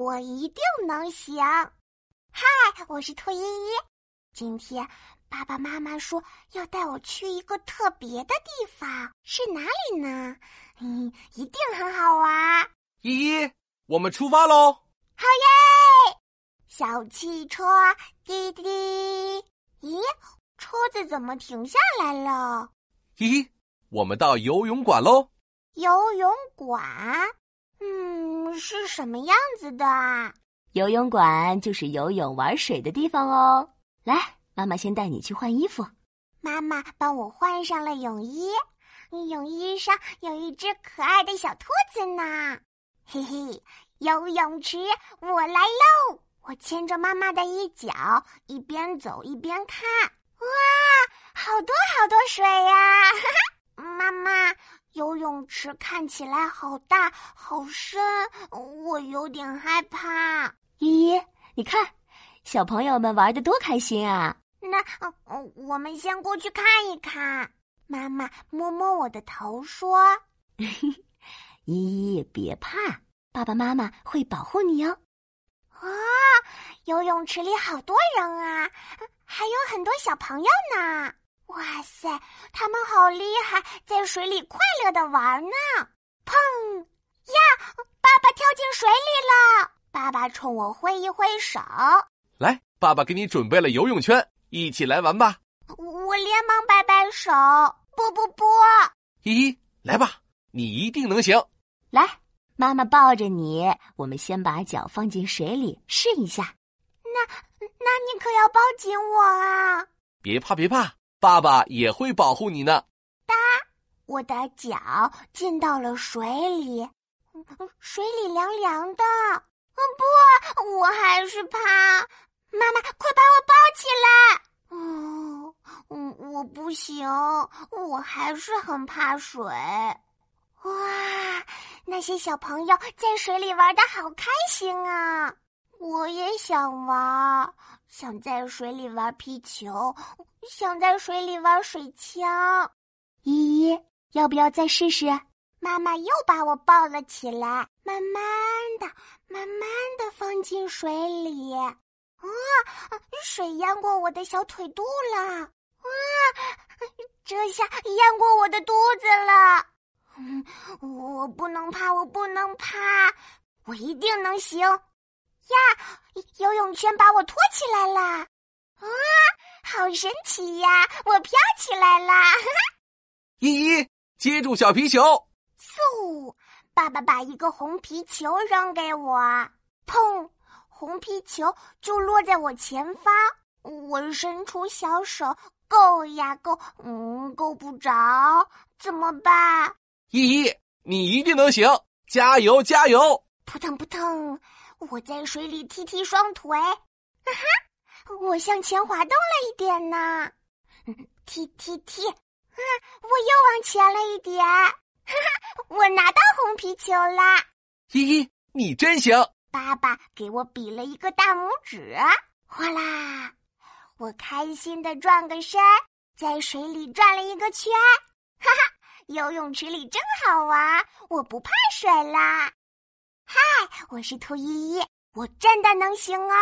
我一定能行。嗨，我是兔依依。今天爸爸妈妈说要带我去一个特别的地方，是哪里呢？嗯，一定很好玩。依依，我们出发喽！好耶！小汽车滴滴，咦，车子怎么停下来了？依依，我们到游泳馆喽！游泳馆，嗯，是什么样子的啊？游泳馆就是游泳玩水的地方哦。来，妈妈先带你去换衣服。妈妈帮我换上了泳衣，泳衣上有一只可爱的小兔子呢。嘿嘿，游泳池我来喽！我牵着妈妈的衣角，一边走一边看。哇，好多好多水呀！妈妈，游泳池看起来好大好深，我有点害怕。依依，你看，小朋友们玩的多开心啊！那，我们先过去看一看。妈妈摸摸我的头说：“依依，别怕，爸爸妈妈会保护你哦。”啊，游泳池里好多人啊，还有很多小朋友呢。哇塞，他们好厉害，在水里快乐的玩呢！砰呀，爸爸跳进水里了。爸爸冲我挥一挥手，来，爸爸给你准备了游泳圈，一起来玩吧。我连忙摆摆手，不不不！依依，来吧，你一定能行。来，妈妈抱着你，我们先把脚放进水里试一下。那那你可要抱紧我啊！别怕别怕，爸爸也会保护你呢。哒，我的脚进到了水里，水里凉凉的。不，我还是怕。妈妈，快把我抱起来！嗯，嗯，我不行，我还是很怕水。哇，那些小朋友在水里玩的好开心啊！我也想玩，想在水里玩皮球，想在水里玩水枪。依依，要不要再试试？妈妈又把我抱了起来，慢慢的、慢慢的放进水里。啊，水淹过我的小腿肚了！啊，这下淹过我的肚子了！嗯，我不能怕，我不能怕，我一定能行！呀，游泳圈把我托起来了！啊，好神奇呀！我飘起来了！依依，接住小皮球！嗖！爸爸把一个红皮球扔给我，砰！红皮球就落在我前方。我伸出小手够呀够，嗯，够不着，怎么办？依依，你一定能行！加油加油！扑腾扑腾，我在水里踢踢双腿，啊哈！我向前滑动了一点呢，踢踢踢，啊！我又往前了一点。哈哈，我拿到红皮球啦！依依，你真行！爸爸给我比了一个大拇指，哗啦！我开心的转个身，在水里转了一个圈，哈哈！游泳池里真好玩，我不怕水啦！嗨，我是兔依依，我真的能行哦！